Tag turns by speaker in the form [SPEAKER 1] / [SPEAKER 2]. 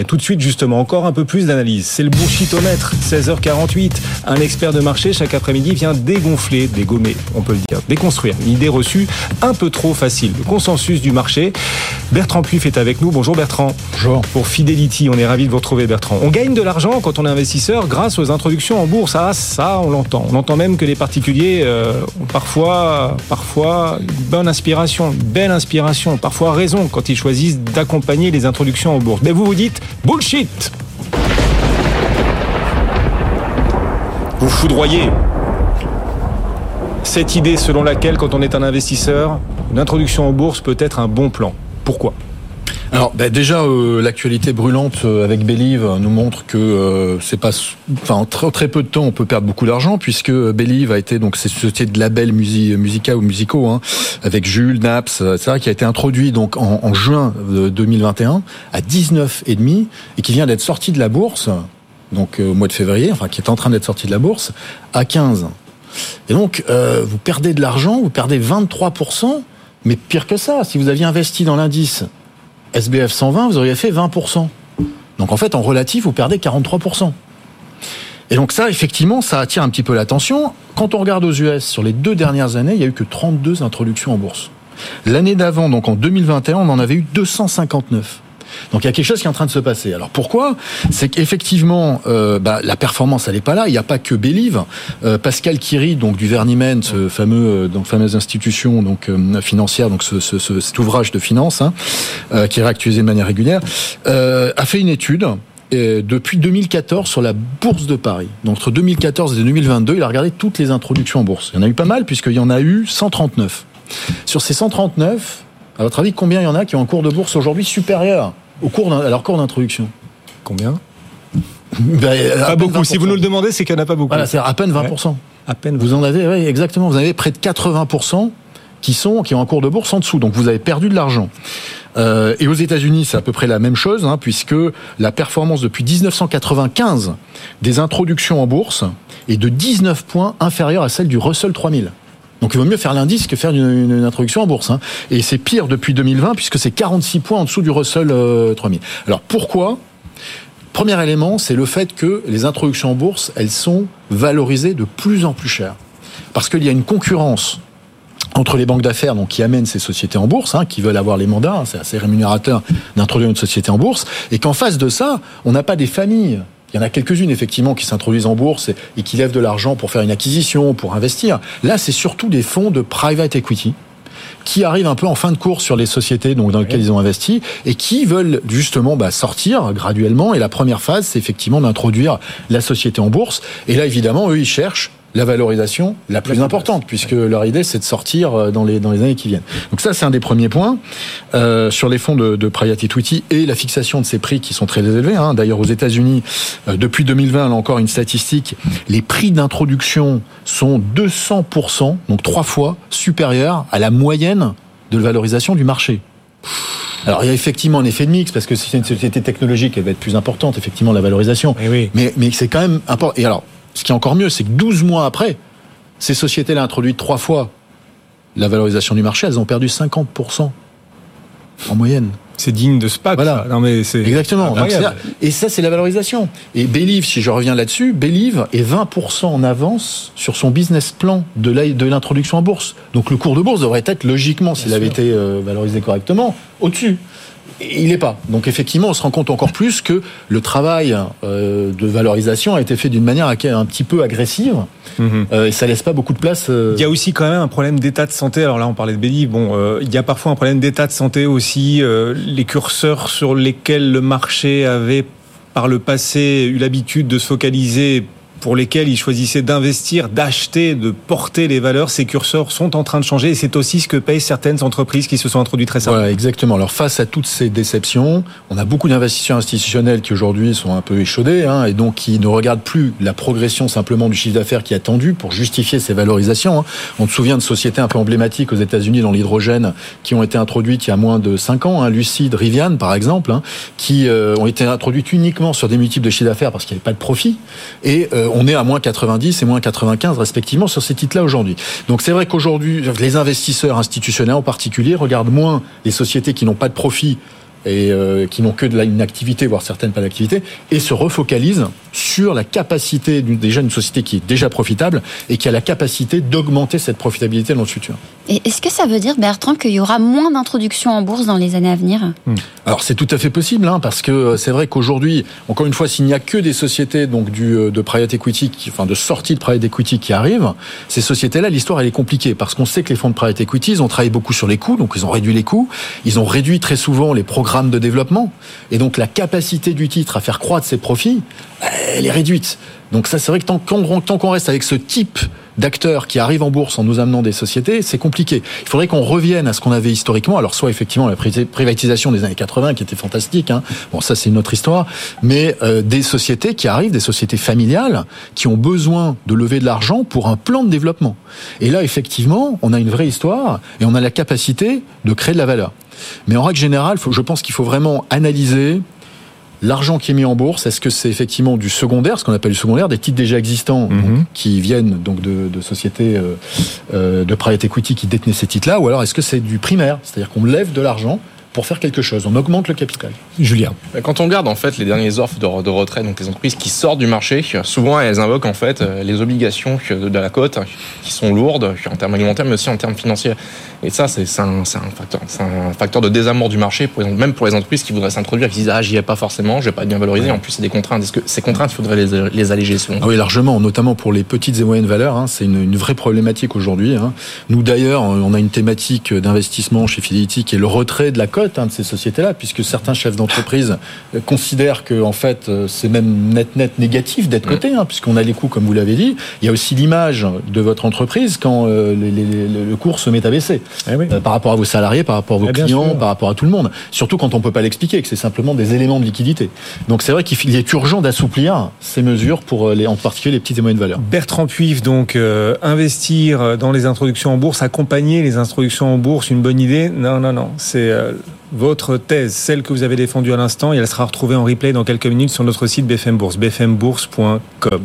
[SPEAKER 1] Et tout de suite, justement, encore un peu plus d'analyse. C'est le bullshitomètre, 16h48. Un expert de marché, chaque après-midi, vient dégonfler, dégommer, on peut le dire, déconstruire une idée reçue un peu trop facile. Le consensus du marché. Bertrand Puif est avec nous. Bonjour Bertrand.
[SPEAKER 2] Bonjour.
[SPEAKER 1] Pour Fidelity, on est ravi de vous retrouver Bertrand. On gagne de l'argent quand on est investisseur grâce aux introductions en bourse. Ah, ça, on l'entend. On entend même que les particuliers euh, ont parfois, parfois une bonne inspiration, une belle inspiration, parfois raison quand ils choisissent d'accompagner les introductions en bourse. Mais vous vous dites, Bullshit. Vous foudroyez. Cette idée selon laquelle, quand on est un investisseur, une introduction en bourse peut être un bon plan. Pourquoi?
[SPEAKER 2] Alors bah déjà euh, l'actualité brûlante euh, avec Believe nous montre que euh, c'est pas enfin très, très peu de temps on peut perdre beaucoup d'argent puisque Believe a été donc cette société de labels musica ou musicaux hein, avec Jules Naps etc qui a été introduit donc en, en juin 2021 à 19 et demi et qui vient d'être sorti de la bourse donc au mois de février enfin qui est en train d'être sorti de la bourse à 15 et donc vous perdez de l'argent vous perdez 23% mais pire que ça si vous aviez investi dans l'indice SBF 120, vous auriez fait 20%. Donc en fait, en relatif, vous perdez 43%. Et donc ça, effectivement, ça attire un petit peu l'attention. Quand on regarde aux US, sur les deux dernières années, il y a eu que 32 introductions en bourse. L'année d'avant, donc en 2021, on en avait eu 259. Donc il y a quelque chose qui est en train de se passer. Alors pourquoi? C'est qu'effectivement, euh, bah, la performance, elle n'est pas là. Il n'y a pas que Believe. Euh, Pascal Kiri, donc du Verniment, ce fameux, euh, donc fameuse institution donc euh, financière, donc ce, ce, cet ouvrage de finance hein, qui est réactualisé de manière régulière, a fait une étude depuis 2014 sur la bourse de Paris. Donc entre 2014 et 2022, il a regardé toutes les introductions en bourse. Il y en a eu pas mal puisqu'il y en a eu 139. Sur ces 139, à votre avis, combien il y en a qui ont un cours de bourse aujourd'hui supérieur au cours à leur cours d'introduction?
[SPEAKER 1] Combien?
[SPEAKER 2] Ben,
[SPEAKER 1] Pas beaucoup. Si vous nous le demandez, c'est qu'il n'y en a pas beaucoup.
[SPEAKER 2] Voilà, c'est à peine 20%.
[SPEAKER 1] Ouais. À peine.
[SPEAKER 2] Vous en avez, oui, exactement. Vous avez près de 80% qui sont qui ont un cours de bourse en dessous. Donc vous avez perdu de l'argent. Euh, et aux États-Unis, c'est à peu près la même chose, hein, puisque la performance depuis 1995 des introductions en bourse est de 19 points inférieure à celle du Russell 3000. Donc il vaut mieux faire l'indice que faire une, introduction en bourse. Hein. Et c'est pire depuis 2020 puisque c'est 46 points en dessous du Russell euh, 3000. Alors pourquoi? Premier élément, c'est le fait que les introductions en bourse, elles sont valorisées de plus en plus cher. Parce qu'il y a une concurrence entre les banques d'affaires donc qui amènent ces sociétés en bourse, hein, qui veulent avoir les mandats, hein, c'est assez rémunérateur d'introduire une société en bourse, et qu'en face de ça, on n'a pas des familles il y en a quelques-unes, effectivement, qui s'introduisent en bourse et qui lèvent de l'argent pour faire une acquisition, pour investir. Là, c'est surtout des fonds de private equity qui arrivent un peu en fin de course sur les sociétés donc, dans lesquelles ils ont investi et qui veulent justement bah, sortir graduellement. Et la première phase, c'est effectivement d'introduire la société en bourse. Et là, évidemment, eux, ils cherchent la valorisation la plus importante, puisque leur idée c'est de sortir euh, dans les dans les années qui viennent. Donc ça c'est un des premiers points euh, sur les fonds de, de private equity et la fixation de ces prix qui sont très élevés. Hein. D'ailleurs aux États-Unis euh, depuis 2020, là encore une statistique, les prix d'introduction sont 200% donc trois fois supérieurs à la moyenne de valorisation du marché. Alors il y a effectivement un effet de mix parce que si c'est une société technologique, elle va être plus importante effectivement la valorisation.
[SPEAKER 1] Et oui.
[SPEAKER 2] Mais mais c'est quand même important. Et alors ce qui est encore mieux, c'est que 12 mois après, ces sociétés-là introduites trois fois la valorisation du marché, elles ont perdu 50% en moyenne.
[SPEAKER 1] C'est digne de SPAC.
[SPEAKER 2] Voilà.
[SPEAKER 1] Ça. Non mais c'est
[SPEAKER 2] exactement. Donc, et ça, c'est la valorisation. Et Believe, si je reviens là-dessus, Believe est 20% en avance sur son business plan de l'introduction en bourse. Donc le cours de bourse devrait être logiquement, s'il avait été euh, valorisé correctement, au-dessus il n'est pas. Donc effectivement, on se rend compte encore plus que le travail euh, de valorisation a été fait d'une manière un petit peu agressive mmh. euh, et ça laisse pas beaucoup de place. Euh...
[SPEAKER 1] Il y a aussi quand même un problème d'état de santé. Alors là, on parlait de Béli. Bon, il y a parfois un problème d'état de santé aussi. Les curseurs sur lesquels le marché avait par le passé eu l'habitude de se focaliser pour lesquels ils choisissaient d'investir, d'acheter, de porter les valeurs, ces curseurs sont en train de changer et c'est aussi ce que payent certaines entreprises qui se sont introduites récemment.
[SPEAKER 2] Voilà, exactement. Alors face à toutes ces déceptions, on a beaucoup d'investisseurs institutionnels qui aujourd'hui sont un peu échaudés hein, et donc qui ne regardent plus la progression simplement du chiffre d'affaires qui est attendu pour justifier ces valorisations. Hein. On se souvient de sociétés un peu emblématiques aux États-Unis dans l'hydrogène qui ont été introduites il y a moins de 5 ans, hein, Lucid, Rivian par exemple, hein, qui euh, ont été introduites uniquement sur des multiples de chiffre d'affaires parce qu'il n'y avait pas de profit et euh, on est à moins 90 et moins 95 respectivement sur ces titres-là aujourd'hui. Donc c'est vrai qu'aujourd'hui, les investisseurs institutionnels en particulier regardent moins les sociétés qui n'ont pas de profit et euh, qui n'ont que de une activité, voire certaines pas d'activité, et se refocalisent sur la capacité déjà d'une société qui est déjà profitable et qui a la capacité d'augmenter cette profitabilité dans le futur.
[SPEAKER 3] Et est-ce que ça veut dire, Bertrand, qu'il y aura moins d'introductions en bourse dans les années à venir?
[SPEAKER 2] Hmm. Alors c'est tout à fait possible, hein, parce que euh, c'est vrai qu'aujourd'hui, encore une fois, s'il n'y a que des sociétés donc du euh, de private equity, enfin de sortie de private equity qui arrivent, ces sociétés-là, l'histoire elle est compliquée parce qu'on sait que les fonds de private equity, ils ont travaillé beaucoup sur les coûts, donc ils ont réduit les coûts, ils ont réduit très souvent les programmes de développement, et donc la capacité du titre à faire croître ses profits, elle est réduite. Donc ça, c'est vrai que tant qu'on reste avec ce type d'acteurs qui arrivent en bourse en nous amenant des sociétés, c'est compliqué. Il faudrait qu'on revienne à ce qu'on avait historiquement. Alors soit effectivement la privatisation des années 80 qui était fantastique, hein. bon ça c'est une autre histoire, mais euh, des sociétés qui arrivent, des sociétés familiales qui ont besoin de lever de l'argent pour un plan de développement. Et là effectivement, on a une vraie histoire et on a la capacité de créer de la valeur. Mais en règle générale, je pense qu'il faut vraiment analyser L'argent qui est mis en bourse, est-ce que c'est effectivement du secondaire, ce qu'on appelle du secondaire, des titres déjà existants mhm. qui viennent donc de, sociétés euh, euh, de private equity qui détenaient ces titres-là, ou alors est-ce que c'est du primaire, c'est-à-dire qu'on lève de l'argent pour faire quelque chose. On augmente le capital.
[SPEAKER 1] Julien.
[SPEAKER 4] Quand on regarde en fait les dernières offres de, de retrait, donc les entreprises qui sortent du marché, souvent elles invoquent en fait euh, les obligations de, la cote qui sont lourdes en termes alimentaires mais aussi en termes financiers. Et ça, c'est un, facteur, un facteur de désamour du marché, pour même pour les entreprises qui voudraient s'introduire, qui disent ah j'y ai pas forcément, je vais pas être bien valorisé. En plus, c'est des contraintes. Est-ce que ces contraintes, il faudrait les, les alléger selon
[SPEAKER 2] ah Oui, largement, notamment pour les petites et moyennes valeurs. Hein, c'est une, une, vraie problématique aujourd'hui. Hein. Nous d'ailleurs, on a une thématique d'investissement chez Fidelity qui est le retrait de la cote hein, de ces sociétés-là, puisque certains chefs d'entreprise considèrent que en fait c'est même net net négatif d'être coté, hein, puisqu'on a les coûts comme vous l'avez dit. Il y a aussi l'image de votre entreprise quand euh, les, les, le cours se met à baisser. Eh euh, par rapport à vos salariés, par rapport à vos eh clients, par rapport à tout le monde. Surtout quand on peut pas l'expliquer, que c'est simplement des éléments de liquidité. Donc c'est vrai qu'il est urgent d'assouplir ces mesures pour euh, les, en particulier les petites et moyennes valeurs.
[SPEAKER 1] Bertrand Puif, donc euh, investir dans les introductions en bourse, accompagner les introductions en bourse, une bonne idée? Non, non, non. C'est votre thèse, celle que vous avez défendue à l'instant, et elle sera retrouvée en replay dans quelques minutes sur notre site BFM Bourse, bfmbourse.com.